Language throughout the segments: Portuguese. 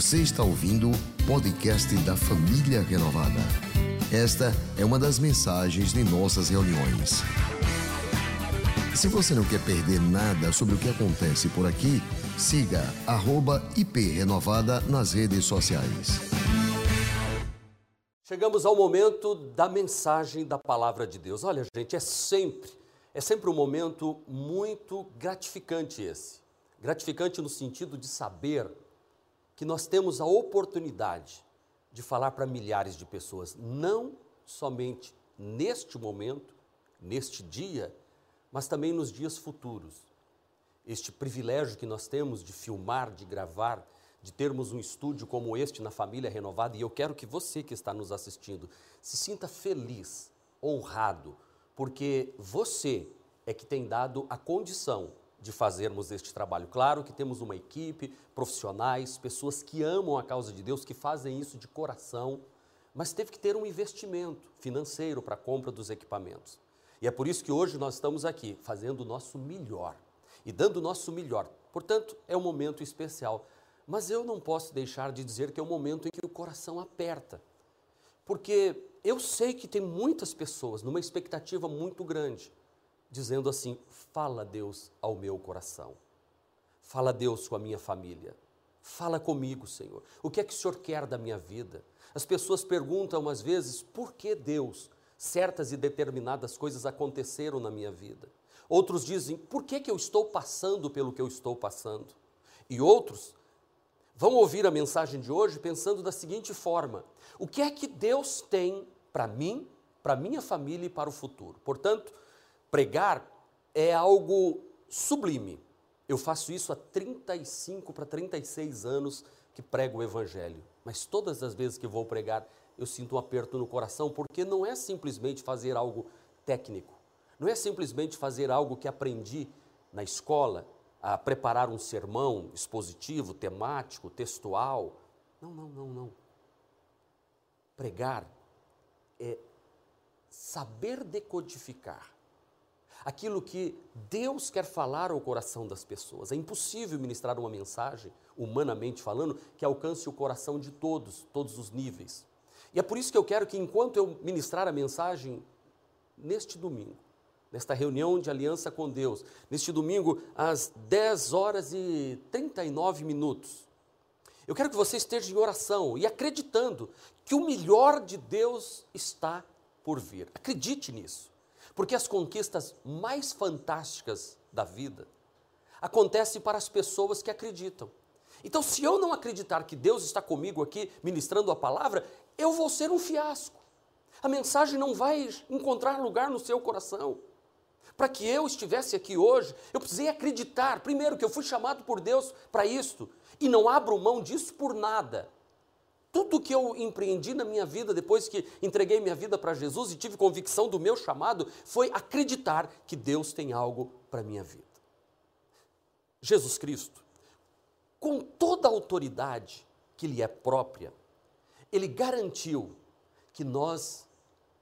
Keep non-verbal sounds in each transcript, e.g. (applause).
Você está ouvindo o podcast da Família Renovada. Esta é uma das mensagens de nossas reuniões. Se você não quer perder nada sobre o que acontece por aqui, siga @iprenovada nas redes sociais. Chegamos ao momento da mensagem da palavra de Deus. Olha, gente, é sempre, é sempre um momento muito gratificante esse. Gratificante no sentido de saber que nós temos a oportunidade de falar para milhares de pessoas, não somente neste momento, neste dia, mas também nos dias futuros. Este privilégio que nós temos de filmar, de gravar, de termos um estúdio como este na Família Renovada, e eu quero que você que está nos assistindo se sinta feliz, honrado, porque você é que tem dado a condição de fazermos este trabalho. Claro que temos uma equipe, profissionais, pessoas que amam a causa de Deus, que fazem isso de coração, mas teve que ter um investimento financeiro para a compra dos equipamentos. E é por isso que hoje nós estamos aqui fazendo o nosso melhor e dando o nosso melhor. Portanto, é um momento especial. Mas eu não posso deixar de dizer que é um momento em que o coração aperta. Porque eu sei que tem muitas pessoas numa expectativa muito grande dizendo assim: fala Deus ao meu coração, fala Deus com a minha família, fala comigo, Senhor. O que é que o Senhor quer da minha vida? As pessoas perguntam às vezes por que Deus certas e determinadas coisas aconteceram na minha vida. Outros dizem por que, que eu estou passando pelo que eu estou passando. E outros vão ouvir a mensagem de hoje pensando da seguinte forma: o que é que Deus tem para mim, para minha família e para o futuro? Portanto, Pregar é algo sublime. Eu faço isso há 35 para 36 anos que prego o Evangelho. Mas todas as vezes que vou pregar, eu sinto um aperto no coração, porque não é simplesmente fazer algo técnico. Não é simplesmente fazer algo que aprendi na escola, a preparar um sermão expositivo, temático, textual. Não, não, não, não. Pregar é saber decodificar aquilo que Deus quer falar ao coração das pessoas. É impossível ministrar uma mensagem, humanamente falando, que alcance o coração de todos, todos os níveis. E é por isso que eu quero que, enquanto eu ministrar a mensagem neste domingo, nesta reunião de aliança com Deus, neste domingo às 10 horas e 39 minutos, eu quero que você esteja em oração e acreditando que o melhor de Deus está por vir. Acredite nisso. Porque as conquistas mais fantásticas da vida acontecem para as pessoas que acreditam. Então, se eu não acreditar que Deus está comigo aqui ministrando a palavra, eu vou ser um fiasco. A mensagem não vai encontrar lugar no seu coração. Para que eu estivesse aqui hoje, eu precisei acreditar, primeiro, que eu fui chamado por Deus para isto, e não abro mão disso por nada. Tudo que eu empreendi na minha vida, depois que entreguei minha vida para Jesus e tive convicção do meu chamado, foi acreditar que Deus tem algo para minha vida. Jesus Cristo, com toda a autoridade que lhe é própria, ele garantiu que nós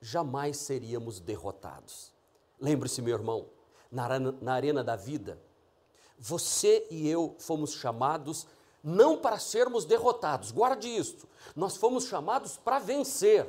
jamais seríamos derrotados. Lembre-se, meu irmão, na na arena da vida, você e eu fomos chamados não para sermos derrotados, guarde isto. Nós fomos chamados para vencer.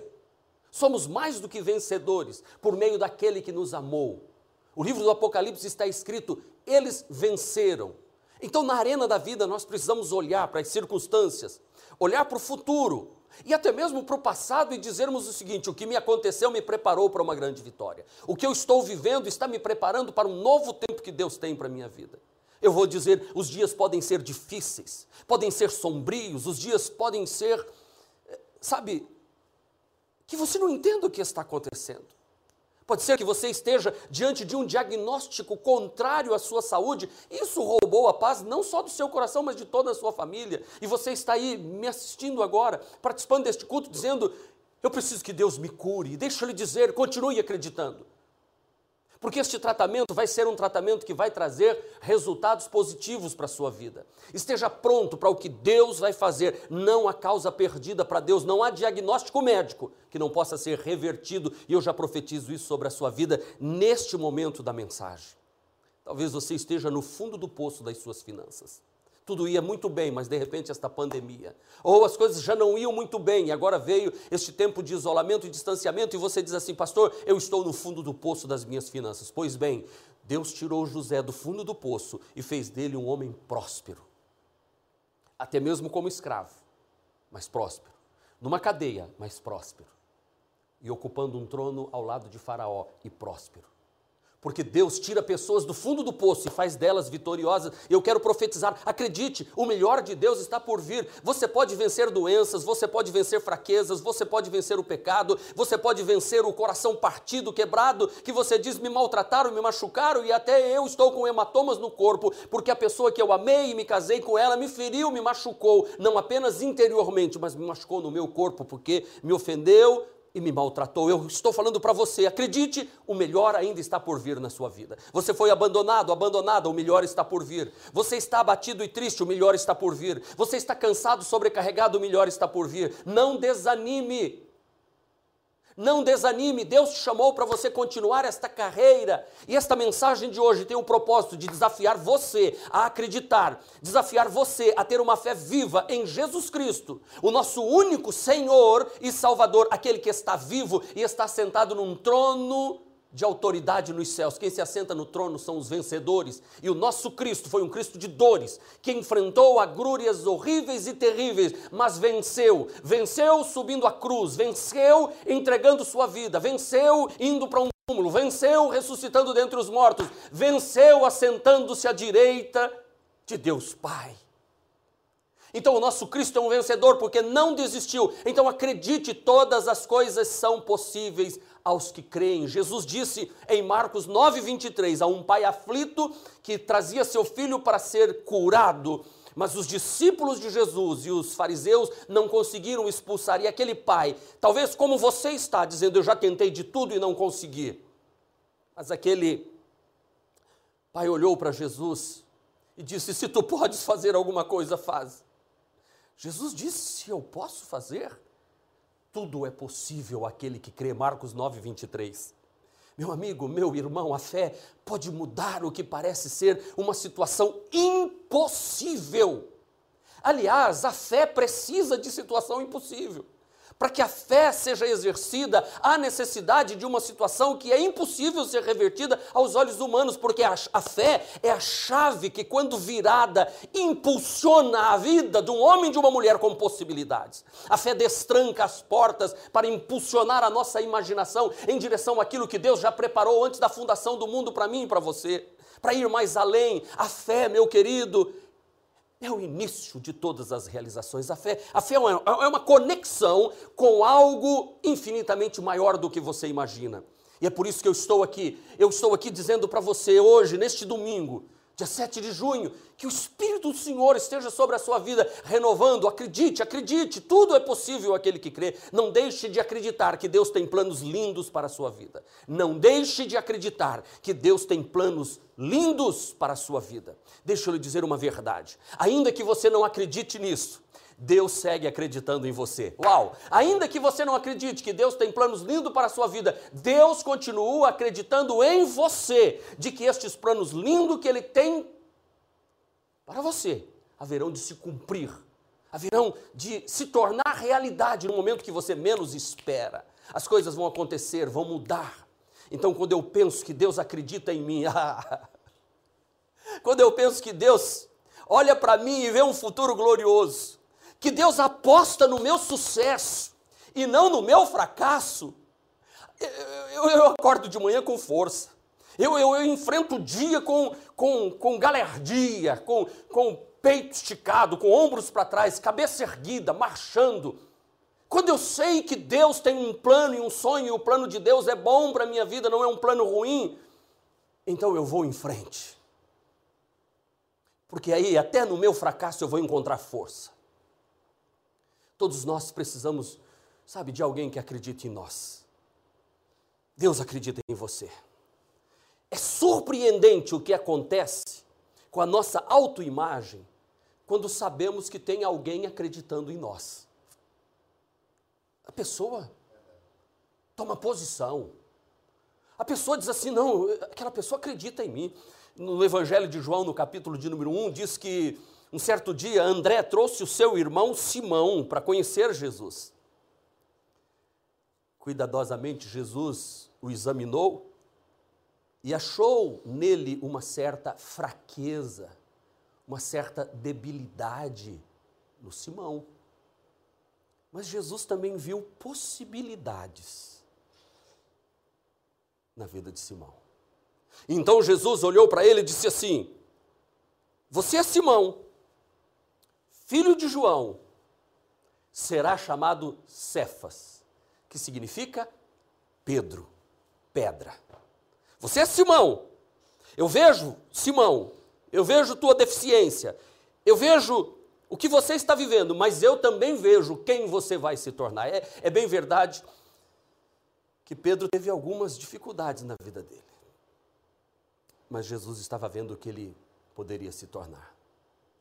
Somos mais do que vencedores por meio daquele que nos amou. O livro do Apocalipse está escrito: eles venceram. Então, na arena da vida, nós precisamos olhar para as circunstâncias, olhar para o futuro e até mesmo para o passado e dizermos o seguinte: o que me aconteceu me preparou para uma grande vitória. O que eu estou vivendo está me preparando para um novo tempo que Deus tem para a minha vida. Eu vou dizer: os dias podem ser difíceis, podem ser sombrios, os dias podem ser, eh, sabe, que você não entenda o que está acontecendo. Pode ser que você esteja diante de um diagnóstico contrário à sua saúde. Isso roubou a paz não só do seu coração, mas de toda a sua família. E você está aí me assistindo agora, participando deste culto, dizendo: Eu preciso que Deus me cure. Deixa eu lhe dizer, continue acreditando. Porque este tratamento vai ser um tratamento que vai trazer resultados positivos para a sua vida. Esteja pronto para o que Deus vai fazer, não a causa perdida para Deus, não há diagnóstico médico que não possa ser revertido, e eu já profetizo isso sobre a sua vida neste momento da mensagem. Talvez você esteja no fundo do poço das suas finanças. Tudo ia muito bem, mas de repente esta pandemia. Ou as coisas já não iam muito bem, e agora veio este tempo de isolamento e distanciamento, e você diz assim, pastor, eu estou no fundo do poço das minhas finanças. Pois bem, Deus tirou José do fundo do poço e fez dele um homem próspero. Até mesmo como escravo, mas próspero. Numa cadeia, mas próspero. E ocupando um trono ao lado de Faraó e próspero porque Deus tira pessoas do fundo do poço e faz delas vitoriosas. Eu quero profetizar, acredite, o melhor de Deus está por vir. Você pode vencer doenças, você pode vencer fraquezas, você pode vencer o pecado, você pode vencer o coração partido, quebrado, que você diz me maltrataram, me machucaram e até eu estou com hematomas no corpo, porque a pessoa que eu amei e me casei com ela me feriu, me machucou, não apenas interiormente, mas me machucou no meu corpo, porque me ofendeu, e me maltratou. Eu estou falando para você, acredite, o melhor ainda está por vir na sua vida. Você foi abandonado, abandonada, o melhor está por vir. Você está abatido e triste, o melhor está por vir. Você está cansado, sobrecarregado, o melhor está por vir. Não desanime. Não desanime, Deus te chamou para você continuar esta carreira. E esta mensagem de hoje tem o propósito de desafiar você a acreditar, desafiar você a ter uma fé viva em Jesus Cristo, o nosso único Senhor e Salvador, aquele que está vivo e está sentado num trono de autoridade nos céus. Quem se assenta no trono são os vencedores. E o nosso Cristo foi um Cristo de dores, que enfrentou agrúrias horríveis e terríveis, mas venceu. Venceu subindo a cruz, venceu entregando sua vida, venceu indo para um túmulo, venceu ressuscitando dentre os mortos, venceu assentando-se à direita de Deus Pai. Então o nosso Cristo é um vencedor porque não desistiu. Então acredite, todas as coisas são possíveis aos que creem. Jesus disse em Marcos 9:23 a um pai aflito que trazia seu filho para ser curado, mas os discípulos de Jesus e os fariseus não conseguiram expulsar. E aquele pai, talvez como você está dizendo, eu já tentei de tudo e não consegui. Mas aquele pai olhou para Jesus e disse: Se tu podes fazer alguma coisa, faz. Jesus disse: Se eu posso fazer, tudo é possível aquele que crê. Marcos 9, 23. Meu amigo, meu irmão, a fé pode mudar o que parece ser uma situação impossível. Aliás, a fé precisa de situação impossível. Para que a fé seja exercida, há necessidade de uma situação que é impossível ser revertida aos olhos humanos, porque a, a, fé é a chave que, quando virada, impulsiona a vida de um homem e de uma mulher com possibilidades. A fé destranca as portas para impulsionar a nossa imaginação em direção àquilo que Deus já preparou antes da fundação do mundo para mim e para você. Para ir mais além, a fé, meu querido, é o início de todas as realizações. A fé, a fé é, é uma conexão com algo infinitamente maior do que você imagina. E é por isso que eu estou aqui. Eu estou aqui dizendo para você hoje, neste domingo, dia 7 de junho, que o Espírito do Senhor esteja sobre a sua vida, renovando. Acredite, acredite, tudo é possível aquele que crê. Não deixe de acreditar que Deus tem planos lindos para a sua vida. Não deixe de acreditar que Deus tem planos lindos para a sua vida. Deixa eu lhe dizer uma verdade. Ainda que você não acredite nisso, Deus segue acreditando em você. Uau! Ainda que você não acredite que Deus tem planos lindos para a sua vida, Deus continua acreditando em você, de que estes planos lindos que Ele tem para você haverão de se cumprir, haverão de se tornar realidade no momento que você menos espera. As coisas vão acontecer, vão mudar. Então, quando eu penso que Deus acredita em mim, (laughs) quando eu penso que Deus olha para mim e vê um futuro glorioso, que Deus aposta no meu sucesso e não no meu fracasso, eu, eu, acordo de manhã com força. Eu, eu, eu, enfrento o dia com, com, com galerdia, com, com peito esticado, com ombros para trás, cabeça erguida, marchando. Quando eu sei que Deus tem um plano e um sonho, e o plano de Deus é bom para a minha vida, não é um plano ruim, então eu vou em frente. Porque aí, até no meu fracasso, eu vou encontrar força. Todos nós precisamos, sabe, de alguém que acredite em nós. Deus acredita em você. É surpreendente o que acontece com a nossa autoimagem quando sabemos que tem alguém acreditando em nós. A pessoa toma posição. A pessoa diz assim: não, aquela pessoa acredita em mim. No Evangelho de João, no capítulo de número 1, diz que Um certo dia, André trouxe o seu irmão Simão para conhecer Jesus. Cuidadosamente, Jesus o examinou e achou nele uma certa fraqueza, uma certa debilidade no Simão. Mas Jesus também viu possibilidades na vida de Simão. Então Jesus olhou para ele e disse assim: Você é Simão, filho de João, será chamado Cefas, que significa Pedro, pedra. Você é Simão. Eu vejo, Simão, eu vejo tua deficiência, eu vejo o que você está vivendo, mas eu também vejo quem você vai se tornar. É, é bem verdade que Pedro teve algumas dificuldades na vida dele, mas Jesus estava vendo o que ele poderia se tornar.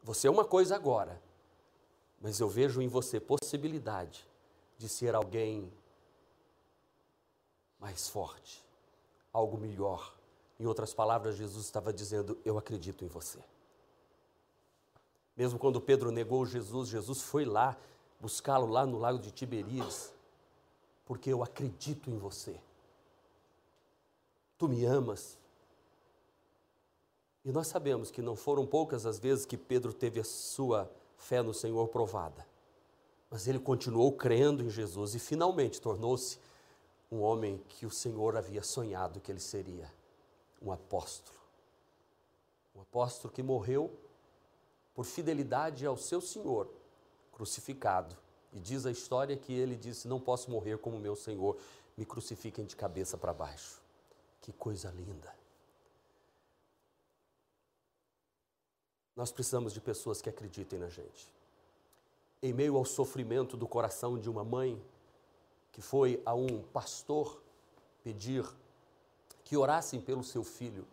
Você é uma coisa agora, mas eu vejo em você possibilidade de ser alguém mais forte, algo melhor. Em outras palavras, Jesus estava dizendo: Eu acredito em você. Mesmo quando Pedro negou Jesus, Jesus foi lá buscá-lo lá no lago de Tiberíades, porque eu acredito em você. Tu me amas. E nós sabemos que não foram poucas as vezes que Pedro teve a sua fé no Senhor provada. Mas ele continuou crendo em Jesus e finalmente tornou-se um homem que o Senhor havia sonhado que ele seria, um apóstolo. Um apóstolo que morreu por fidelidade ao seu Senhor, crucificado. E diz a história que ele disse: Não posso morrer como meu Senhor, me crucifiquem de cabeça para baixo. Que coisa linda. Nós precisamos de pessoas que acreditem na gente. Em meio ao sofrimento do coração de uma mãe que foi a um pastor pedir que orassem pelo seu filho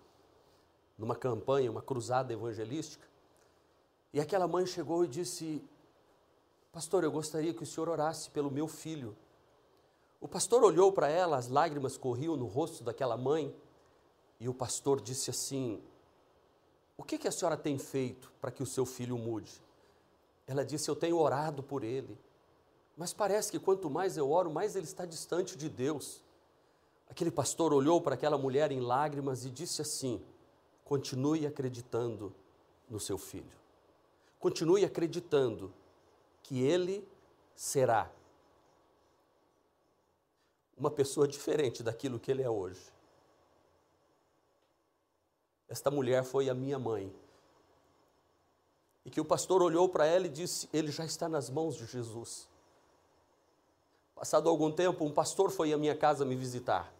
numa campanha, uma cruzada evangelística, e aquela mãe chegou e disse: Pastor, eu gostaria que o senhor orasse pelo meu filho. O pastor olhou para ela, as lágrimas corriam no rosto daquela mãe, e o pastor disse assim: o que, que a senhora tem feito para que o seu filho mude? Ela disse: Eu tenho orado por ele. Mas parece que quanto mais eu oro, mais ele está distante de Deus. Aquele pastor olhou para aquela mulher em lágrimas e disse assim: Continue acreditando no seu filho. Continue acreditando que ele será uma pessoa diferente daquilo que ele é hoje. Esta mulher foi a minha mãe. E que o pastor olhou para ela e disse: Ele já está nas mãos de Jesus. Passado algum tempo, um pastor foi à minha casa me visitar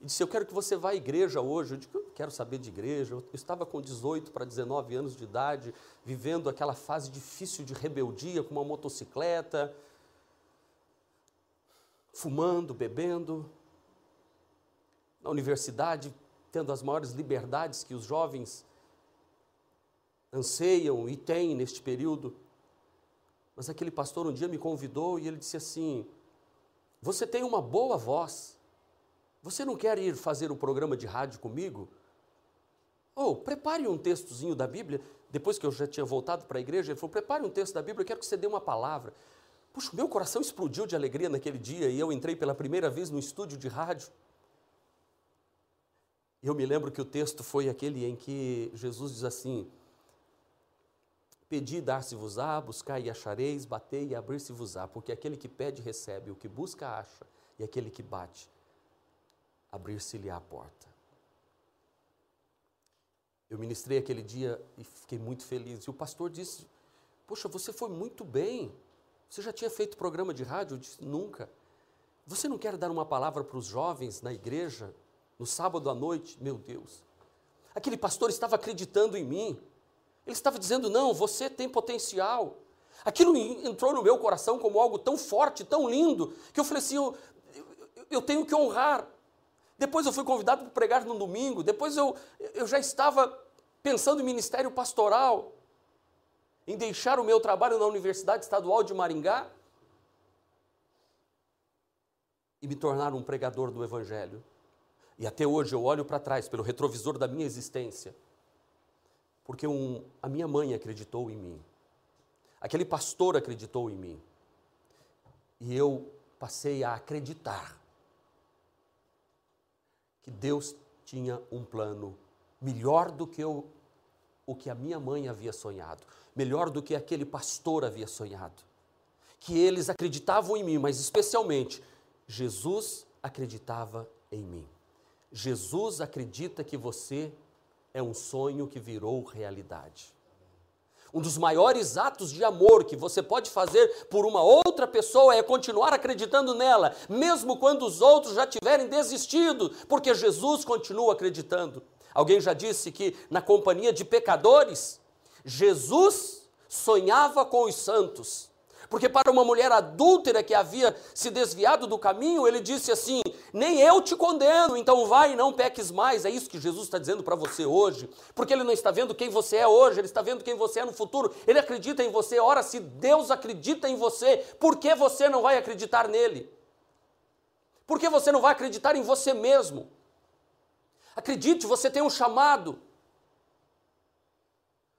e disse: Eu quero que você vá à igreja hoje. Eu disse: Eu quero saber de igreja. Eu estava com 18 para 19 anos de idade, vivendo aquela fase difícil de rebeldia com uma motocicleta, fumando, bebendo. Na universidade, tendo as maiores liberdades que os jovens anseiam e têm neste período. Mas aquele pastor um dia me convidou e ele disse assim: Você tem uma boa voz. Você não quer ir fazer um programa de rádio comigo? Ou oh, prepare um textozinho da Bíblia. Depois que eu já tinha voltado para a igreja, ele falou: Prepare um texto da Bíblia, eu quero que você dê uma palavra. Puxa, meu coração explodiu de alegria naquele dia e eu entrei pela primeira vez no estúdio de rádio. Eu me lembro que o texto foi aquele em que Jesus diz assim: Pedi, dar-se-vos-á, buscai e achareis, batei e abrir-se-vos-á, porque aquele que pede, recebe, o que busca, acha, e aquele que bate, abrir-se-lhe a porta. Eu ministrei aquele dia e fiquei muito feliz. E o pastor disse: Poxa, você foi muito bem. Você já tinha feito programa de rádio? Eu disse: Nunca. Você não quer dar uma palavra para os jovens na igreja? No sábado à noite, meu Deus. Aquele pastor estava acreditando em mim. Ele estava dizendo: não, você tem potencial. Aquilo entrou no meu coração como algo tão forte, tão lindo, que eu falei assim: eu, eu, eu tenho que honrar. Depois eu fui convidado para pregar no domingo, depois eu, eu já estava pensando em ministério pastoral, em deixar o meu trabalho na Universidade Estadual de Maringá e me tornar um pregador do Evangelho. E até hoje eu olho para trás, pelo retrovisor da minha existência, porque um, a minha mãe acreditou em mim. Aquele pastor acreditou em mim. E eu passei a acreditar que Deus tinha um plano melhor do que eu, o que a minha mãe havia sonhado, melhor do que aquele pastor havia sonhado. Que eles acreditavam em mim, mas especialmente Jesus acreditava em mim. Jesus acredita que você é um sonho que virou realidade. Um dos maiores atos de amor que você pode fazer por uma outra pessoa é continuar acreditando nela, mesmo quando os outros já tiverem desistido, porque Jesus continua acreditando. Alguém já disse que na companhia de pecadores, Jesus sonhava com os santos. Porque para uma mulher adúltera que havia se desviado do caminho, ele disse assim: Nem eu te condeno, então vai e não peques mais. É isso que Jesus está dizendo para você hoje. Porque ele não está vendo quem você é hoje, ele está vendo quem você é no futuro. Ele acredita em você. Ora, se Deus acredita em você, por que você não vai acreditar nele? Por que você não vai acreditar em você mesmo? Acredite, você tem um chamado.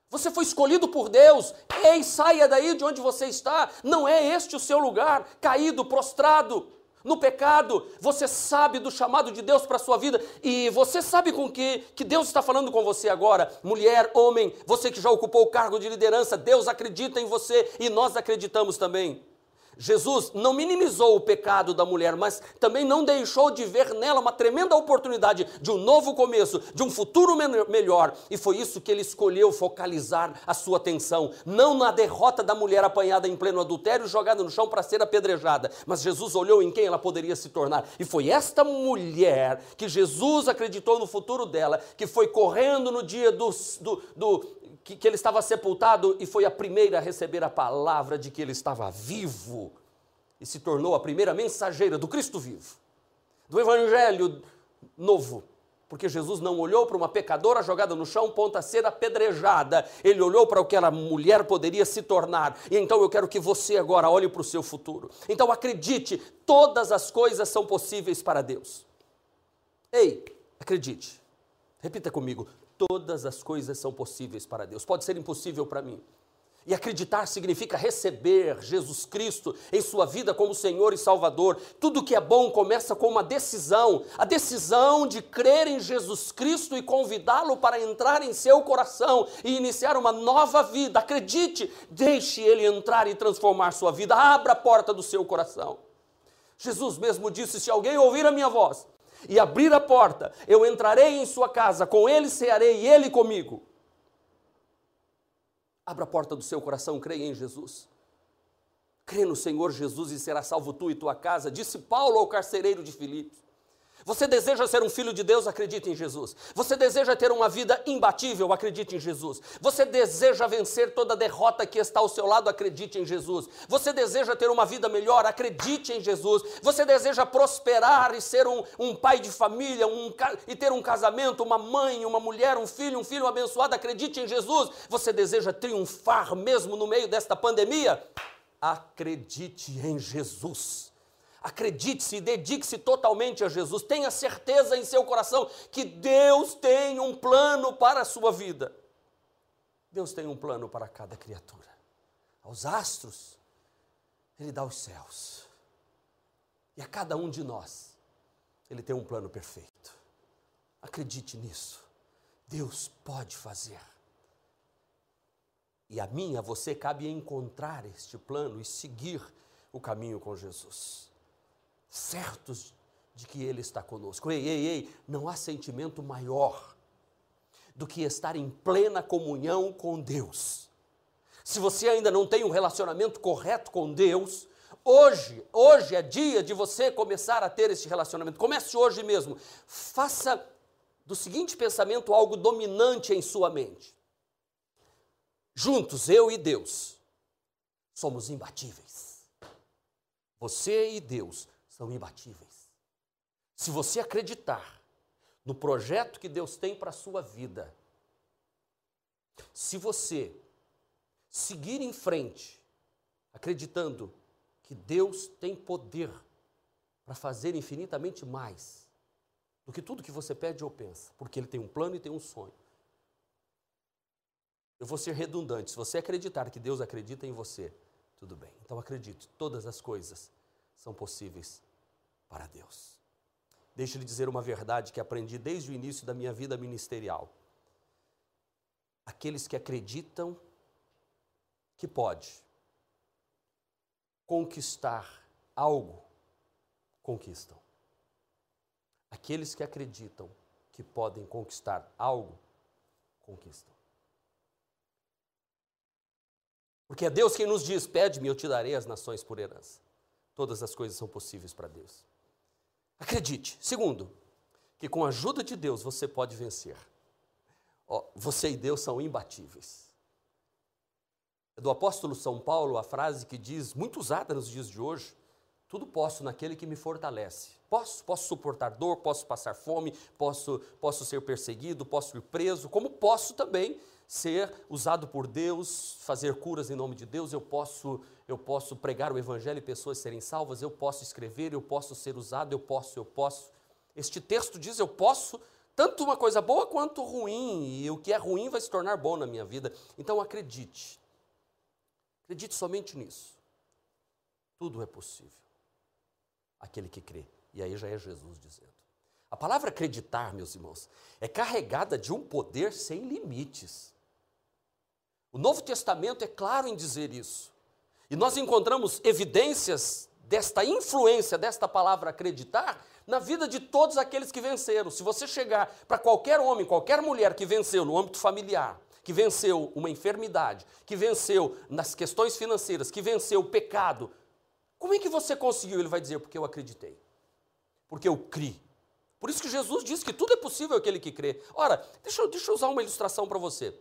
Você foi escolhido por Deus. Ei, saia daí de onde você está. Não é este o seu lugar, caído, prostrado no pecado. Você sabe do chamado de Deus para a sua vida e você sabe com que que Deus está falando com você agora, mulher, homem, você que já ocupou o cargo de liderança, Deus acredita em você e nós acreditamos também. Jesus não minimizou o pecado da mulher, mas também não deixou de ver nela uma tremenda oportunidade de um novo começo, de um futuro melhor. E foi isso que ele escolheu focalizar a sua atenção, não na derrota da mulher apanhada em pleno adultério, jogada no chão para ser apedrejada, mas Jesus olhou em quem ela poderia se tornar. E foi esta mulher que Jesus acreditou no futuro dela, que foi correndo no dia do, do, do que, que ele estava sepultado e foi a primeira a receber a palavra de que ele estava vivo e se tornou a primeira mensageira do Cristo vivo, do Evangelho novo. Porque Jesus não olhou para uma pecadora jogada no chão, ponta a ser apedrejada. Ele olhou para o que aquela mulher poderia se tornar. E então eu quero que você agora olhe para o seu futuro. Então acredite, todas as coisas são possíveis para Deus. Ei, acredite. Repita comigo: todas as coisas são possíveis para Deus. Pode ser impossível para mim. E acreditar significa receber Jesus Cristo em sua vida como Senhor e Salvador. Tudo que é bom começa com uma decisão, a decisão de crer em Jesus Cristo e convidá-lo para entrar em seu coração e iniciar uma nova vida. Acredite, deixe ele entrar e transformar sua vida. Abra a porta do seu coração. Jesus mesmo disse: Se alguém ouvir a minha voz e abrir a porta, eu entrarei em sua casa, com ele cearei e ele comigo. Abra a porta do seu coração, creia em Jesus. Crê no Senhor Jesus e será salvo tu e tua casa, disse Paulo ao carcereiro de Filipos. Você deseja ser um filho de Deus? Acredite em Jesus. Você deseja ter uma vida imbatível? Acredite em Jesus. Você deseja vencer toda derrota que está ao seu lado? Acredite em Jesus. Você deseja ter uma vida melhor? Acredite em Jesus. Você deseja prosperar e ser um, um pai de família um, e ter um casamento, uma mãe, uma mulher, um filho, um filho abençoado? Acredite em Jesus. Você deseja triunfar mesmo no meio desta pandemia? Acredite em Jesus. Acredite-se e dedique-se totalmente a Jesus. Tenha certeza em seu coração que Deus tem um plano para a sua vida. Deus tem um plano para cada criatura. Aos astros, Ele dá os céus. E a cada um de nós, Ele tem um plano perfeito. Acredite nisso. Deus pode fazer. E a mim, a você, cabe encontrar este plano e seguir o caminho com Jesus certos de que Ele está conosco. Ei, ei, ei, não há sentimento maior do que estar em plena comunhão com Deus. Se você ainda não tem um relacionamento correto com Deus, hoje, hoje é dia de você começar a ter esse relacionamento. Comece hoje mesmo. Faça do seguinte pensamento algo dominante em sua mente. Juntos, eu e Deus, somos imbatíveis. Você e Deus são imbatíveis. Se você acreditar no projeto que Deus tem para a sua vida, se você seguir em frente, acreditando que Deus tem poder para fazer infinitamente mais do que tudo que você pede ou pensa, porque Ele tem um plano e tem um sonho. Eu vou ser redundante. Se você acreditar que Deus acredita em você, tudo bem. Então acredite, todas as coisas são possíveis para Deus. Deixe-lhe dizer uma verdade que aprendi desde o início da minha vida ministerial. Aqueles que acreditam que pode conquistar algo, conquistam. Aqueles que acreditam que podem conquistar algo, conquistam. Porque é Deus quem nos diz: pede-me, eu te darei as nações por herança. Todas as coisas são possíveis para Deus. Acredite. Segundo, que com a ajuda de Deus você pode vencer. Oh, você e Deus são imbatíveis. É do apóstolo São Paulo a frase que diz, muito usada nos dias de hoje: tudo posso naquele que me fortalece. Posso, posso suportar dor, posso passar fome, posso, posso ser perseguido, posso ir preso, como posso também ser usado por Deus, fazer curas em nome de Deus, eu posso, eu posso pregar o evangelho e pessoas serem salvas, eu posso escrever, eu posso ser usado, eu posso, eu posso. Este texto diz eu posso tanto uma coisa boa quanto ruim, e o que é ruim vai se tornar bom na minha vida. Então acredite. Acredite somente nisso. Tudo é possível. Aquele que crê. E aí já é Jesus dizendo. A palavra acreditar, meus irmãos, é carregada de um poder sem limites. O Novo Testamento é claro em dizer isso. E nós encontramos evidências desta influência desta palavra acreditar na vida de todos aqueles que venceram. Se você chegar para qualquer homem, qualquer mulher que venceu no âmbito familiar, que venceu uma enfermidade, que venceu nas questões financeiras, que venceu o pecado, como é que você conseguiu? Ele vai dizer, porque eu acreditei. Porque eu criei. Por isso que Jesus diz que tudo é possível aquele que crê. Ora, deixa deixa eu usar uma ilustração para você.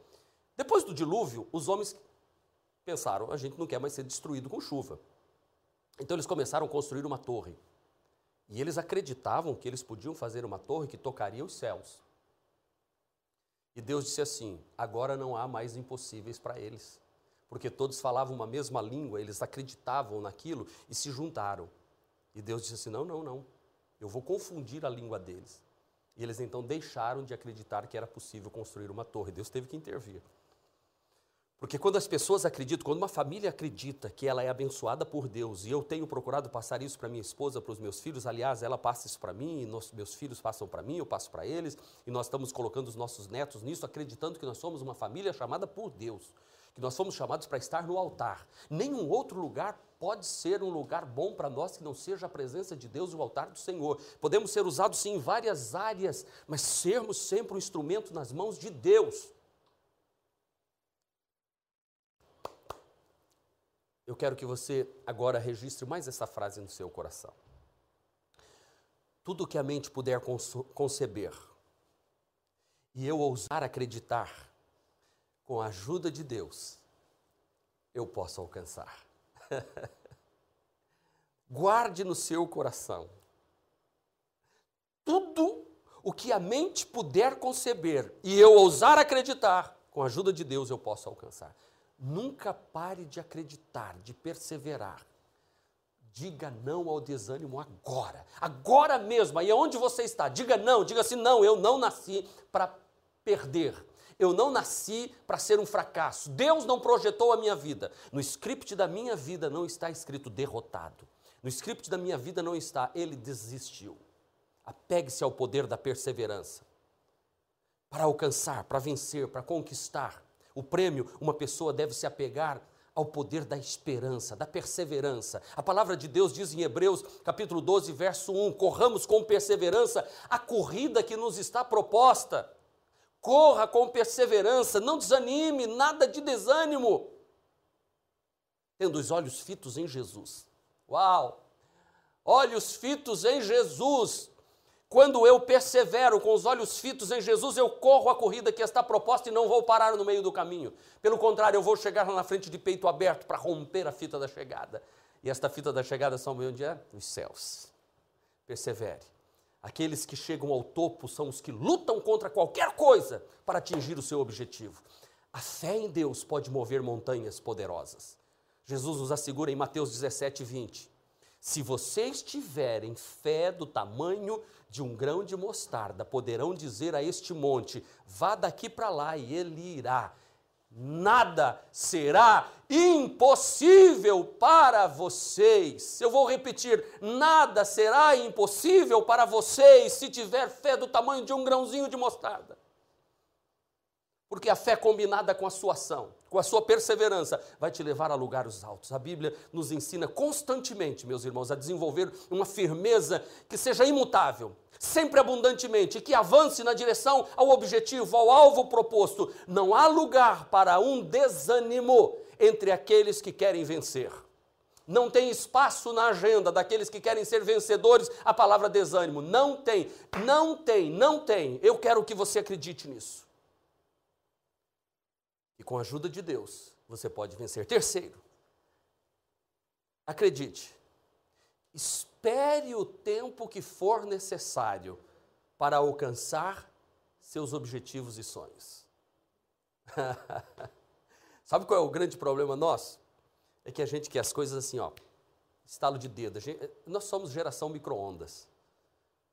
Depois do dilúvio, os homens pensaram: a gente não quer mais ser destruído com chuva. Então eles começaram a construir uma torre. E eles acreditavam que eles podiam fazer uma torre que tocaria os céus. E Deus disse assim: agora não há mais impossíveis para eles. Porque todos falavam uma mesma língua, eles acreditavam naquilo e se juntaram. E Deus disse assim: não, não, não. Eu vou confundir a língua deles. E eles então deixaram de acreditar que era possível construir uma torre. Deus teve que intervir. Porque quando as pessoas acreditam, quando uma família acredita que ela é abençoada por Deus, e eu tenho procurado passar isso para minha esposa, para os meus filhos, aliás, ela passa isso para mim, e meus filhos passam para mim, eu passo para eles, e nós estamos colocando os nossos netos nisso, acreditando que nós somos uma família chamada por Deus, que nós fomos chamados para estar no altar. Nenhum outro lugar pode ser um lugar bom para nós que não seja a presença de Deus e o altar do Senhor. Podemos ser usados sim em várias áreas, mas sermos sempre um instrumento nas mãos de Deus. Eu quero que você agora registre mais essa frase no seu coração. Tudo que a mente puder conceber e eu ousar acreditar, com a ajuda de Deus, eu posso alcançar. (laughs) Guarde no seu coração. Tudo o que a mente puder conceber e eu ousar acreditar, com a ajuda de Deus eu posso alcançar. Nunca pare de acreditar, de perseverar. Diga não ao desânimo agora, agora mesmo, aí onde você está. Diga não, diga assim: não, eu não nasci para perder. Eu não nasci para ser um fracasso. Deus não projetou a minha vida. No script da minha vida não está escrito derrotado. No script da minha vida não está, ele desistiu. Apegue-se ao poder da perseverança para alcançar, para vencer, para conquistar o prêmio, uma pessoa deve se apegar ao poder da esperança, da perseverança. A palavra de Deus diz em Hebreus, capítulo 12, verso 1: corramos com perseverança a corrida que nos está proposta. Corra com perseverança, não desanime, nada de desânimo. Tendo os olhos fitos em Jesus. Uau! Olhos fitos em Jesus. Quando eu persevero com os olhos fitos em Jesus, eu corro a corrida que está proposta e não vou parar no meio do caminho. Pelo contrário, eu vou chegar lá na frente de peito aberto para romper a fita da chegada. E esta fita da chegada são onde é? Os céus. Persevere. Aqueles que chegam ao topo são os que lutam contra qualquer coisa para atingir o seu objetivo. A fé em Deus pode mover montanhas poderosas. Jesus nos assegura em Mateus 17, 20. Se vocês tiverem fé do tamanho de um grão de mostarda, poderão dizer a este monte: vá daqui para lá e ele irá. nada será impossível para vocês. Eu vou repetir: nada será impossível para vocês se tiver fé do tamanho de um grãozinho de mostarda. Porque a fé combinada com a sua ação, com a sua perseverança, vai te levar a lugares altos. A Bíblia nos ensina constantemente, meus irmãos, a desenvolver uma firmeza que seja imutável, sempre abundantemente, que avance na direção ao objetivo, ao alvo proposto. Não há lugar para um desânimo entre aqueles que querem vencer. Não tem espaço na agenda daqueles que querem ser vencedores a palavra desânimo. Não tem, não tem, não tem. Eu quero que você acredite nisso. Com a ajuda de Deus, você pode vencer. Terceiro, acredite, espere o tempo que for necessário para alcançar seus objetivos e sonhos. (laughs) Sabe qual é o grande problema nosso? É que a gente quer as coisas assim, ó, estalo de dedo. Gente, nós somos geração micro-ondas.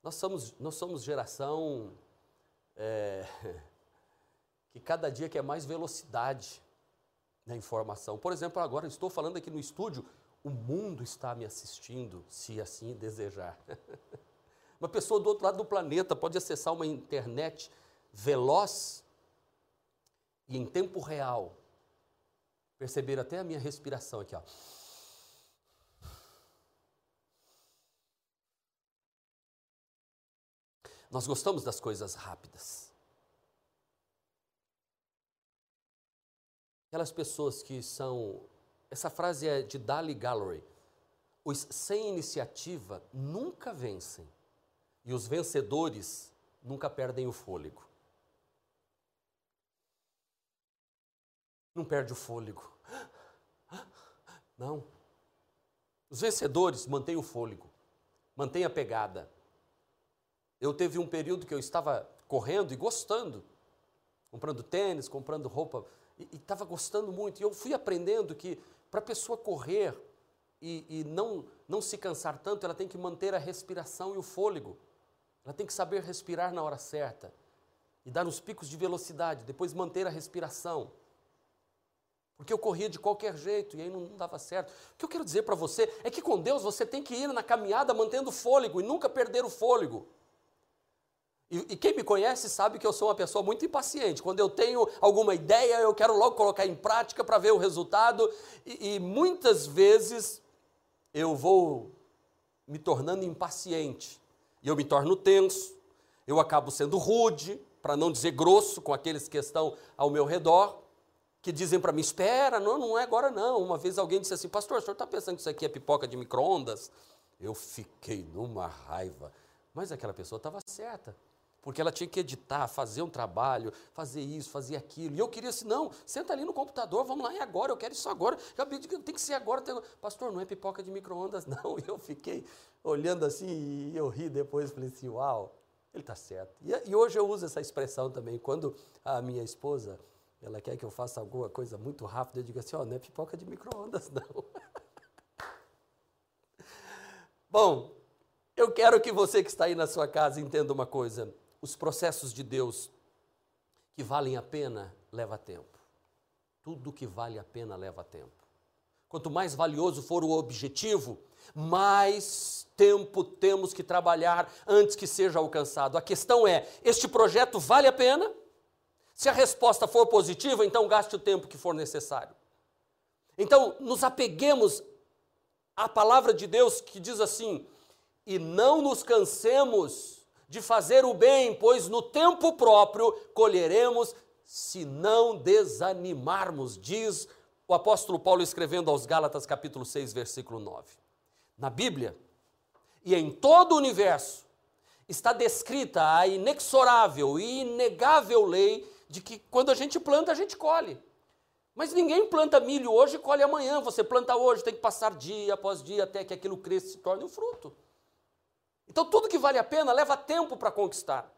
Nós somos, nós somos geração é, (laughs) que cada dia quer mais velocidade na informação. Por exemplo, agora estou falando aqui no estúdio, o mundo está me assistindo, se assim desejar. (laughs) Uma pessoa do outro lado do planeta pode acessar uma internet veloz e em tempo real perceber até a minha respiração aqui, ó. Nós gostamos das coisas rápidas. Aquelas pessoas que são. Essa frase é de Dali Gallery. Os sem iniciativa nunca vencem. E os vencedores nunca perdem o fôlego. Não perde o fôlego. Não. Os vencedores mantêm o fôlego, mantêm a pegada. Eu teve um período que eu estava correndo e gostando, comprando tênis, comprando roupa e estava gostando muito. E eu fui aprendendo que para a pessoa correr e, e, não, não se cansar tanto, ela tem que manter a respiração e o fôlego. Ela tem que saber respirar na hora certa e dar uns picos de velocidade, depois manter a respiração. Porque eu corria de qualquer jeito e aí não dava certo. O que eu quero dizer para você é que com Deus você tem que ir na caminhada mantendo fôlego e nunca perder o fôlego. E, e, quem me conhece sabe que eu sou uma pessoa muito impaciente. Quando eu tenho alguma ideia, eu quero logo colocar em prática para ver o resultado. E, e muitas vezes eu vou me tornando impaciente. E eu me torno tenso, eu acabo sendo rude, para não dizer grosso, com aqueles que estão ao meu redor, que dizem para mim: espera, não, não é agora não. Uma vez alguém disse assim: Pastor, o senhor está pensando que isso aqui é pipoca de micro-ondas? Eu fiquei numa raiva. Mas aquela pessoa estava certa porque ela tinha que editar, fazer um trabalho, fazer isso, fazer aquilo. E eu queria assim, não, senta ali no computador, vamos lá, é agora, eu quero isso agora. Tem que ser agora. Pastor, não é pipoca de micro-ondas, (laughs) não. E eu fiquei olhando assim e eu ri depois, falei assim, uau, ele está certo. E, e hoje eu uso essa expressão também, quando a minha esposa, ela quer que eu faça alguma coisa muito rápida, eu digo assim, ó, oh, não é pipoca de micro-ondas, (laughs) não. Bom, eu quero que você que está aí na sua casa entenda uma coisa os processos de Deus que valem a pena leva tempo. Tudo que vale a pena leva tempo. Quanto mais valioso for o objetivo, mais tempo temos que trabalhar antes que seja alcançado. A questão é: este projeto vale a pena? Se a resposta for positiva, então gaste o tempo que for necessário. Então, nos apeguemos à palavra de Deus que diz assim: e não nos cansemos de fazer o bem, pois no tempo próprio colheremos se não desanimarmos, diz o apóstolo Paulo escrevendo aos Gálatas, capítulo 6, versículo 9. Na Bíblia e em todo o universo está descrita a inexorável e inegável lei de que quando a gente planta, a gente colhe. Mas ninguém planta milho hoje e colhe amanhã. Você planta hoje, tem que passar dia após dia até que aquilo cresça e se torne um fruto. Então, tudo que vale a pena leva tempo para conquistar.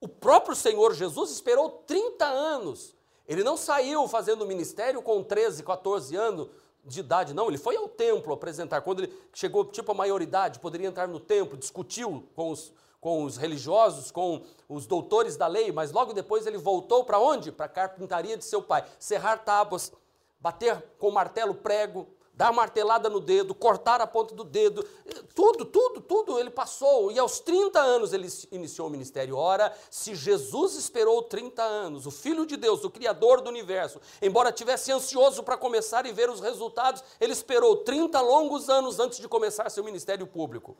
O próprio Senhor Jesus esperou 30 anos. Ele não saiu fazendo ministério com 13, 14 anos de idade, não. Ele foi ao templo apresentar. Quando ele chegou, tipo, a maioridade, poderia entrar no templo, discutiu com os, com os religiosos, com os doutores da lei, mas logo depois ele voltou para onde? Para a carpintaria de seu pai. Serrar tábuas, bater com martelo prego, dar martelada no dedo, cortar a ponta do dedo, tudo, tudo, tudo ele passou. E aos 30 anos ele iniciou o ministério. Ora, se Jesus esperou 30 anos, o Filho de Deus, o Criador do universo, embora tivesse ansioso para começar e ver os resultados, ele esperou 30 longos anos antes de começar seu ministério público.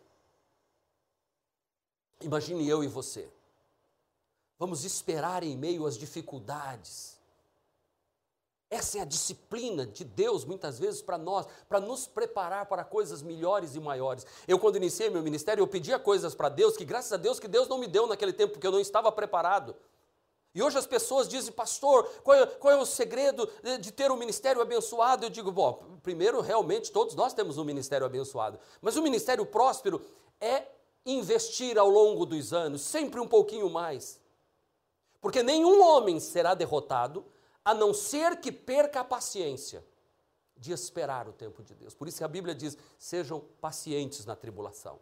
Imagine eu e você. Vamos esperar em meio às dificuldades essa é a disciplina de Deus, muitas vezes, para nós, para nos preparar para coisas melhores e maiores. Eu, quando iniciei meu ministério, eu pedia coisas para Deus que, graças a Deus, que Deus não me deu naquele tempo, porque eu não estava preparado. E hoje as pessoas dizem, pastor, qual é, qual é o segredo de ter um ministério abençoado? Eu digo, bom, primeiro, realmente, todos nós temos um ministério abençoado. Mas o ministério próspero é investir ao longo dos anos, sempre um pouquinho mais. Porque nenhum homem será derrotado a não ser que perca a paciência de esperar o tempo de Deus. Por isso que a Bíblia diz: sejam pacientes na tribulação.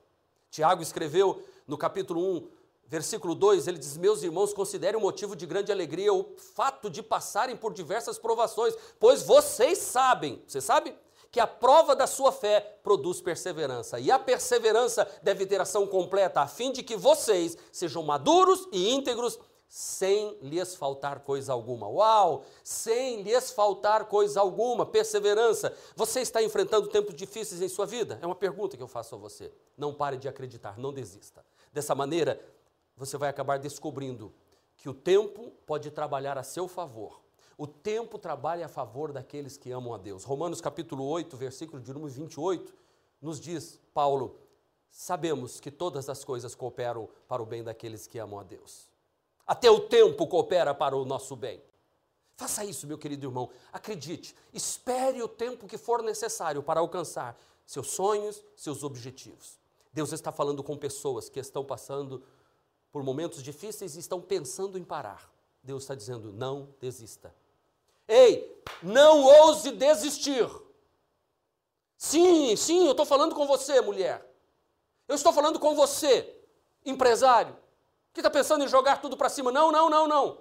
Tiago escreveu no capítulo 1, versículo 2, ele diz: Meus irmãos, considerem um motivo de grande alegria o fato de passarem por diversas provações, pois vocês sabem, você sabe? Que a prova da sua fé produz perseverança, e a perseverança deve ter ação completa, a fim de que vocês sejam maduros e íntegros sem lhes faltar coisa alguma. Uau! Sem lhes faltar coisa alguma, perseverança. Você está enfrentando tempos difíceis em sua vida? É uma pergunta que eu faço a você. Não pare de acreditar, não desista. Dessa maneira, você vai acabar descobrindo que o tempo pode trabalhar a seu favor. O tempo trabalha a favor daqueles que amam a Deus. Romanos capítulo 8, versículo de número 28, nos diz, Paulo, sabemos que todas as coisas cooperam para o bem daqueles que amam a Deus. Até o tempo coopera para o nosso bem. Faça isso, meu querido irmão. Acredite, espere o tempo que for necessário para alcançar seus sonhos, seus objetivos. Deus está falando com pessoas que estão passando por momentos difíceis e estão pensando em parar. Deus está dizendo: não desista. Ei, não ouse desistir. Sim, sim, eu estou falando com você, mulher. Eu estou falando com você, empresário que está pensando em jogar tudo para cima. Não, não, não, não.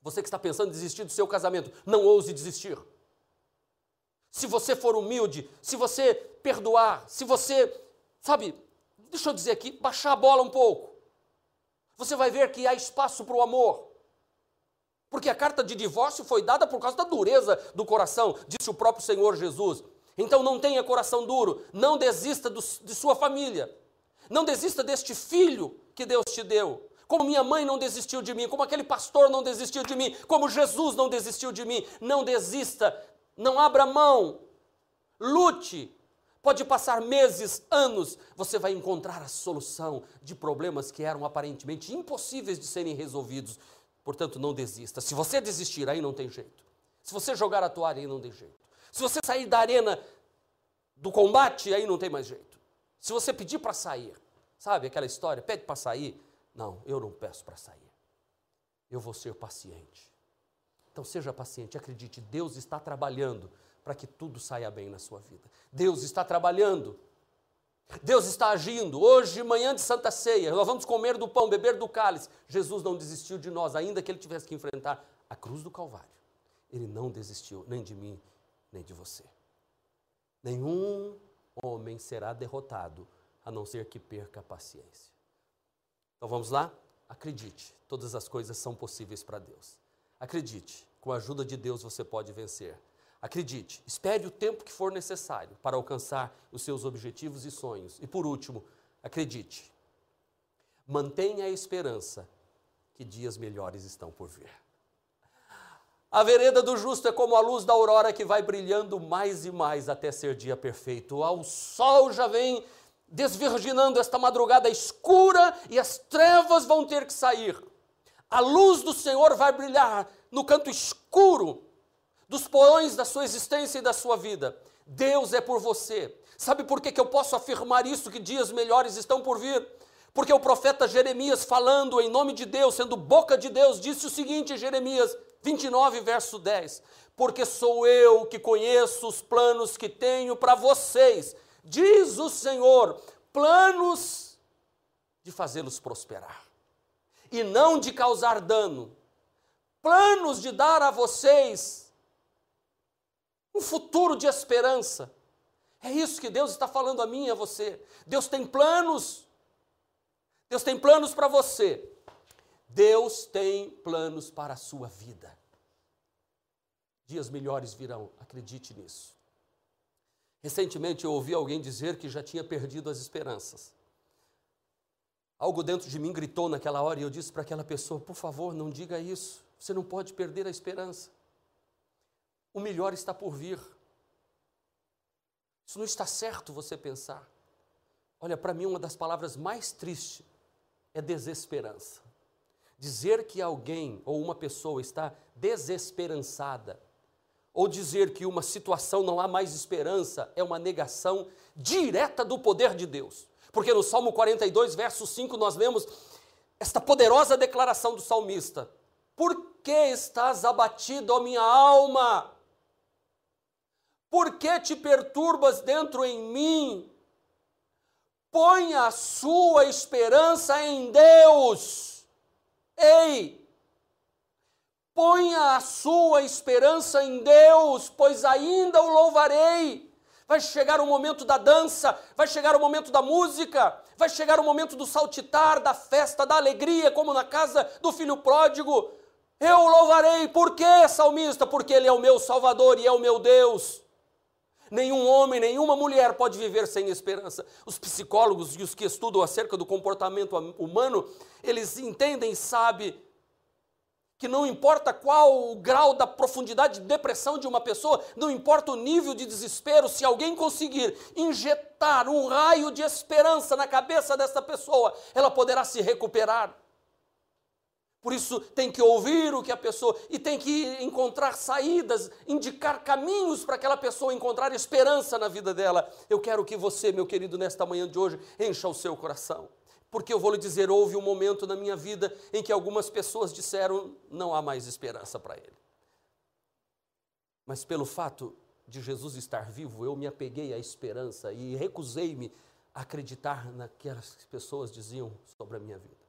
Você que está pensando em desistir do seu casamento, não ouse desistir. Se você for humilde, se você perdoar, se você, sabe, deixa eu dizer aqui, baixar a bola um pouco, você vai ver que há espaço para o amor. Porque a carta de divórcio foi dada por causa da dureza do coração, disse o próprio Senhor Jesus. Então não tenha coração duro, não desista do, de sua família, não desista deste filho que Deus te deu. Como minha mãe não desistiu de mim, como aquele pastor não desistiu de mim, como Jesus não desistiu de mim. Não desista, não abra mão, lute. Pode passar meses, anos, você vai encontrar a solução de problemas que eram aparentemente impossíveis de serem resolvidos. Portanto, não desista. Se você desistir, aí não tem jeito. Se você jogar a toalha, aí não tem jeito. Se você sair da arena do combate, aí não tem mais jeito. Se você pedir para sair, Sabe aquela história? Pede para sair. Não, eu não peço para sair. Eu vou ser paciente. Então seja paciente, acredite, Deus está trabalhando para que tudo saia bem na sua vida. Deus está trabalhando. Deus está agindo. Hoje, manhã de Santa Ceia, nós vamos comer do pão, beber do cálice. Jesus não desistiu de nós, ainda que ele tivesse que enfrentar a cruz do Calvário. Ele não desistiu, nem de mim, nem de você. Nenhum homem será derrotado a não ser que perca a paciência. Então vamos lá? Acredite, todas as coisas são possíveis para Deus. Acredite, com a ajuda de Deus você pode vencer. Acredite, espere o tempo que for necessário para alcançar os seus objetivos e sonhos. E por último, acredite, mantenha a esperança que dias melhores estão por vir. A vereda do justo é como a luz da aurora que vai brilhando mais e mais até ser dia perfeito. Ao sol já vem desvirginando esta madrugada escura e as trevas vão ter que sair. A luz do Senhor vai brilhar no canto escuro dos porões da sua existência e da sua vida. Deus é por você. Sabe por que, que eu posso afirmar isso, que dias melhores estão por vir? Porque o profeta Jeremias, falando em nome de Deus, sendo boca de Deus, disse o seguinte, Jeremias 29, verso 10: Porque sou eu que conheço os planos que tenho para vocês, Diz o Senhor: planos de fazê-los prosperar e não de causar dano. Planos de dar a vocês um futuro de esperança. É isso que Deus está falando a mim e a você. Deus tem planos. Deus tem planos para você. Deus tem planos para a sua vida. Dias melhores virão, acredite nisso. Recentemente eu ouvi alguém dizer que já tinha perdido as esperanças. Algo dentro de mim gritou naquela hora e eu disse para aquela pessoa: por favor, não diga isso. Você não pode perder a esperança. O melhor está por vir. Isso não está certo você pensar. Olha, para mim, uma das palavras mais tristes é desesperança. Dizer que alguém ou uma pessoa está desesperançada, ou dizer que uma situação não há mais esperança, é uma negação direta do poder de Deus. Porque no Salmo 42, verso 5, nós lemos esta poderosa declaração do salmista: Por que estás abatido, ó minha alma? Por que te perturbas dentro em mim? Ponha a sua esperança em Deus. Ei! Ponha a sua esperança em Deus, pois ainda o louvarei vai chegar o momento da dança, vai chegar o momento da música, vai chegar o momento do saltitar, da festa, da alegria, como na casa do filho pródigo. Eu louvarei, por quê, salmista? Porque Ele é o meu Salvador e é o meu Deus. Nenhum homem, nenhuma mulher pode viver sem esperança. Os psicólogos e os que estudam acerca do comportamento humano, eles entendem e sabem que não importa qual o grau da profundidade de depressão de uma pessoa, não importa o nível de desespero, se alguém conseguir injetar um raio de esperança na cabeça dessa pessoa, ela poderá se recuperar. Por isso tem que ouvir o que a pessoa e tem que encontrar saídas, indicar caminhos para aquela pessoa encontrar esperança na vida dela. Eu quero que você, meu querido, nesta manhã de hoje, encha o seu coração. Porque eu vou lhe dizer, houve um momento na minha vida em que algumas pessoas disseram: não há mais esperança para ele. Mas pelo fato de Jesus estar vivo, eu me apeguei à esperança e recusei-me a acreditar naquelas que as pessoas diziam sobre a minha vida.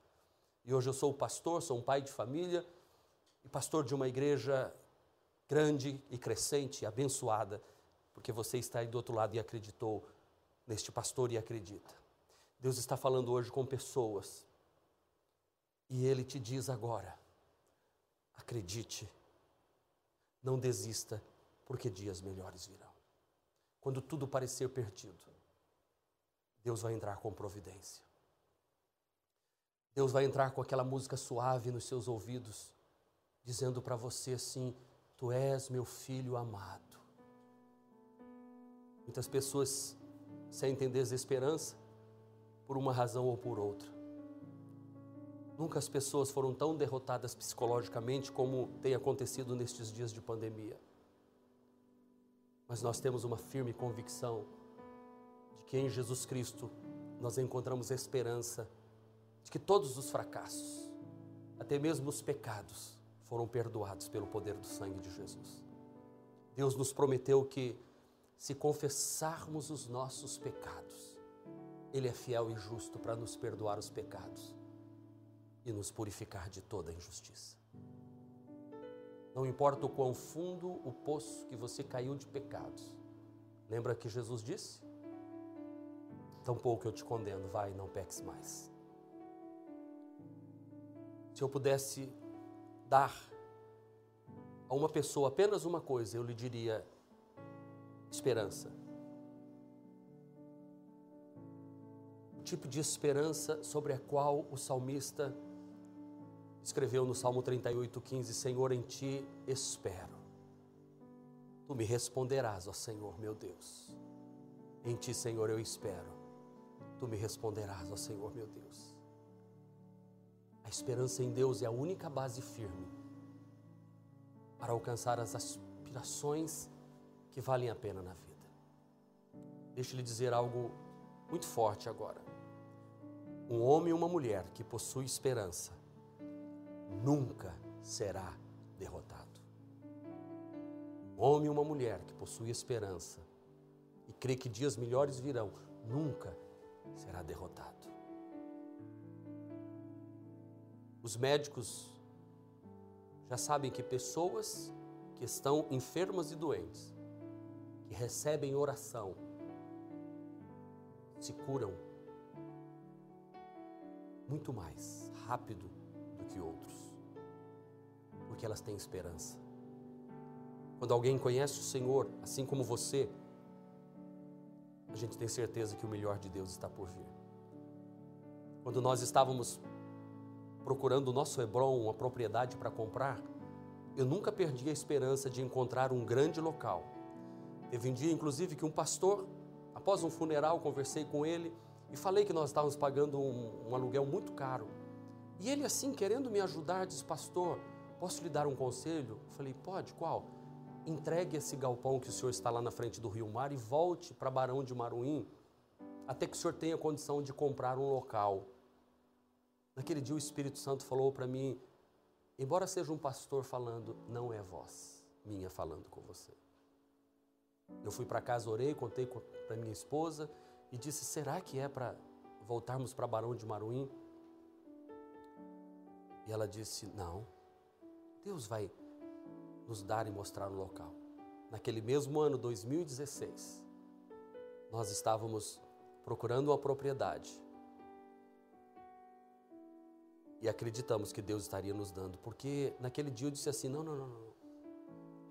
E hoje eu sou pastor, sou um pai de família e pastor de uma igreja grande e crescente, abençoada, porque você está aí do outro lado e acreditou neste pastor e acredita. Deus está falando hoje com pessoas. E Ele te diz agora: acredite, não desista, porque dias melhores virão. Quando tudo parecer perdido, Deus vai entrar com providência. Deus vai entrar com aquela música suave nos seus ouvidos, dizendo para você assim: Tu és meu filho amado. Muitas pessoas sentem desesperança por uma razão ou por outra. Nunca as pessoas foram tão derrotadas psicologicamente como tem acontecido nestes dias de pandemia. Mas nós temos uma firme convicção de que em Jesus Cristo nós encontramos esperança de que todos os fracassos, até mesmo os pecados, foram perdoados pelo poder do sangue de Jesus. Deus nos prometeu que, se confessarmos os nossos pecados, ele é fiel e justo para nos perdoar os pecados e nos purificar de toda injustiça. Não importa o quão fundo o poço que você caiu de pecados. Lembra que Jesus disse? Tampouco eu te condeno, vai, não peques mais. Se eu pudesse dar a uma pessoa apenas uma coisa, eu lhe diria esperança. Tipo de esperança sobre a qual o salmista escreveu no Salmo 38,15: Senhor, em ti espero. Tu me responderás, ó Senhor, meu Deus. Em ti, Senhor, eu espero. Tu me responderás, ó Senhor, meu Deus. A esperança em Deus é a única base firme para alcançar as aspirações que valem a pena na vida. Deixe-lhe dizer algo muito forte agora. Um homem e uma mulher que possui esperança nunca será derrotado. Um homem e uma mulher que possui esperança e crê que dias melhores virão, nunca será derrotado. Os médicos já sabem que pessoas que estão enfermas e doentes, que recebem oração, se curam muito mais rápido do que outros, porque elas têm esperança. Quando alguém conhece o Senhor, assim como você, a gente tem certeza que o melhor de Deus está por vir. Quando nós estávamos procurando o nosso Hebron, uma propriedade para comprar, eu nunca perdi a esperança de encontrar um grande local. Teve um dia, inclusive, que um pastor, após um funeral, conversei com ele e falei que nós estávamos pagando um, um aluguel muito caro. E ele, assim, querendo me ajudar, disse: Pastor, posso lhe dar um conselho? Eu falei: Pode, qual? Entregue esse galpão que o senhor está lá na frente do Rio Mar e volte para Barão de Maruim, até que o senhor tenha condição de comprar um local. Naquele dia o Espírito Santo falou para mim, embora seja um pastor falando, não é voz minha falando com você. Eu fui para casa, orei, contei para minha esposa e disse: será que é para voltarmos para Barão de Maruim? E ela disse: não, Deus vai nos dar e mostrar o local. Naquele mesmo ano, 2016, nós estávamos procurando uma propriedade e acreditamos que Deus estaria nos dando, porque naquele dia eu disse assim: não, não, não, não.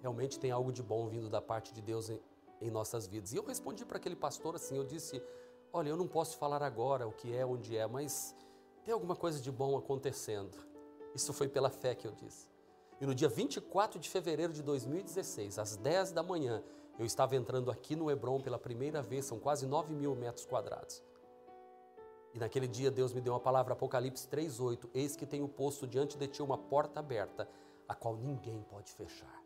Realmente tem algo de bom vindo da parte de Deus em, nossas vidas. E eu respondi para aquele pastor assim: eu disse, olha, eu não posso falar agora o que é, onde é, mas tem alguma coisa de bom acontecendo. Isso foi pela fé que eu disse. E no dia 24 de fevereiro de 2016, às 10 da manhã, eu estava entrando aqui no Hebron pela primeira vez, são quase 9 mil metros quadrados. E naquele dia Deus me deu uma palavra, Apocalipse 3,8: Eis que tenho posto diante de ti uma porta aberta, a qual ninguém pode fechar.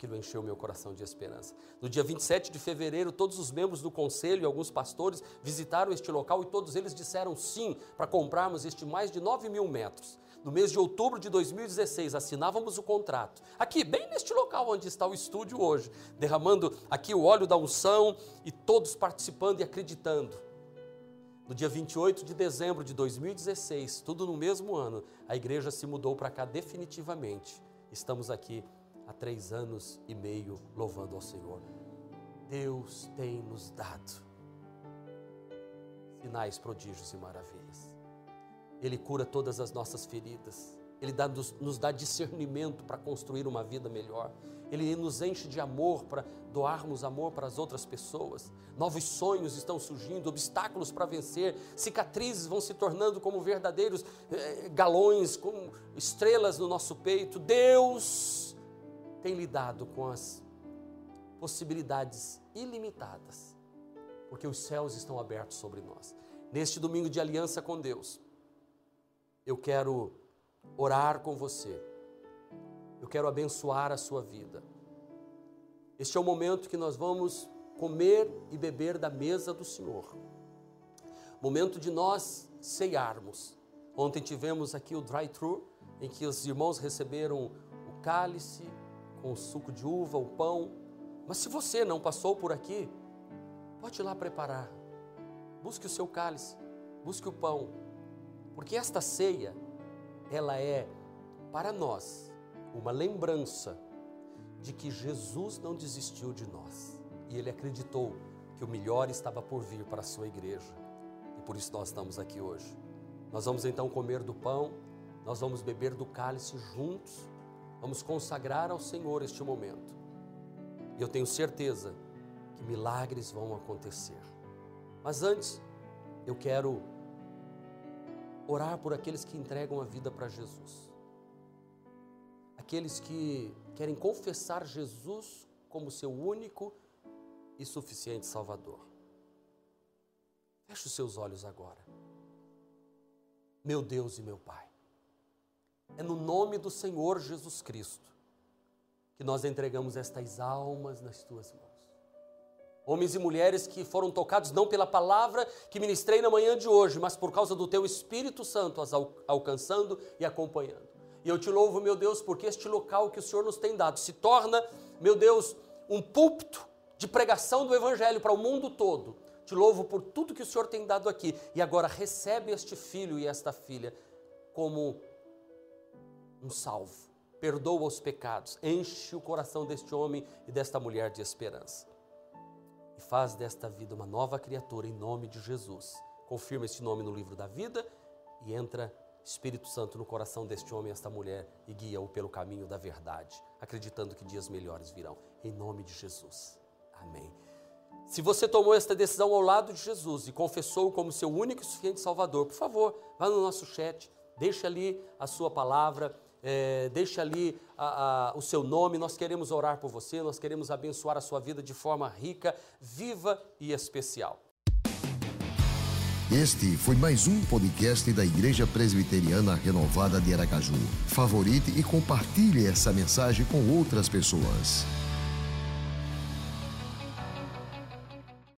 Aquilo encheu meu coração de esperança. No dia 27 de fevereiro, todos os membros do conselho e alguns pastores visitaram este local e todos eles disseram sim para comprarmos este mais de 9 mil metros. No mês de outubro de 2016, assinávamos o contrato. Aqui, bem neste local onde está o estúdio hoje, derramando aqui o óleo da unção e todos participando e acreditando. No dia 28 de dezembro de 2016, tudo no mesmo ano, a igreja se mudou para cá definitivamente. Estamos aqui há três anos e meio louvando ao Senhor. Deus tem nos dado sinais, prodígios e maravilhas. Ele cura todas as nossas feridas. Ele dá, nos, nos dá discernimento para construir uma vida melhor. Ele nos enche de amor para doarmos amor para as outras pessoas. Novos sonhos estão surgindo, obstáculos para vencer, cicatrizes vão se tornando como verdadeiros eh, galões, como estrelas no nosso peito. Deus tem lidado com as possibilidades ilimitadas, porque os céus estão abertos sobre nós. Neste domingo de aliança com Deus, eu quero orar com você. Eu quero abençoar a sua vida. Este é o momento que nós vamos comer e beber da mesa do Senhor. Momento de nós ceiarmos. Ontem tivemos aqui o drive-thru, em que os irmãos receberam o cálice com o suco de uva, o pão. Mas se você não passou por aqui, pode ir lá preparar. Busque o seu cálice, busque o pão. Porque esta ceia ela é para nós uma lembrança de que Jesus não desistiu de nós e ele acreditou que o melhor estava por vir para a sua igreja. E por isso nós estamos aqui hoje. Nós vamos então comer do pão, nós vamos beber do cálice juntos, vamos consagrar ao Senhor este momento. E eu tenho certeza que milagres vão acontecer. Mas antes, eu quero orar por aqueles que entregam a vida para Jesus. Aqueles que querem confessar Jesus como seu único e suficiente Salvador. Feche os seus olhos agora. Meu Deus e meu Pai, é no nome do Senhor Jesus Cristo que nós entregamos estas almas nas tuas mãos homens e mulheres que foram tocados não pela palavra que ministrei na manhã de hoje, mas por causa do teu Espírito Santo as alcançando e acompanhando. E eu te louvo, meu Deus, porque este local que o Senhor nos tem dado se torna, meu Deus, um púlpito de pregação do Evangelho para o mundo todo. Te louvo por tudo que o Senhor tem dado aqui. E agora recebe este filho e esta filha como um salvo, perdoa os pecados, enche o coração deste homem e desta mulher de esperança. E faz desta vida uma nova criatura em nome de Jesus. Confirma este nome no livro da vida e entra Espírito Santo no coração deste homem e esta mulher e guia-o pelo caminho da verdade, acreditando que dias melhores virão. Em nome de Jesus. Amém. Se você tomou esta decisão ao lado de Jesus e confessou como seu único e suficiente Salvador, por favor, vá no nosso chat, deixe ali a sua palavra, é, deixe ali a, a, o seu nome. Nós queremos orar por você, nós queremos abençoar a sua vida de forma rica, viva e especial. Este foi mais um podcast da Igreja Presbiteriana Renovada de Aracaju. Favorite e compartilhe essa mensagem com outras pessoas.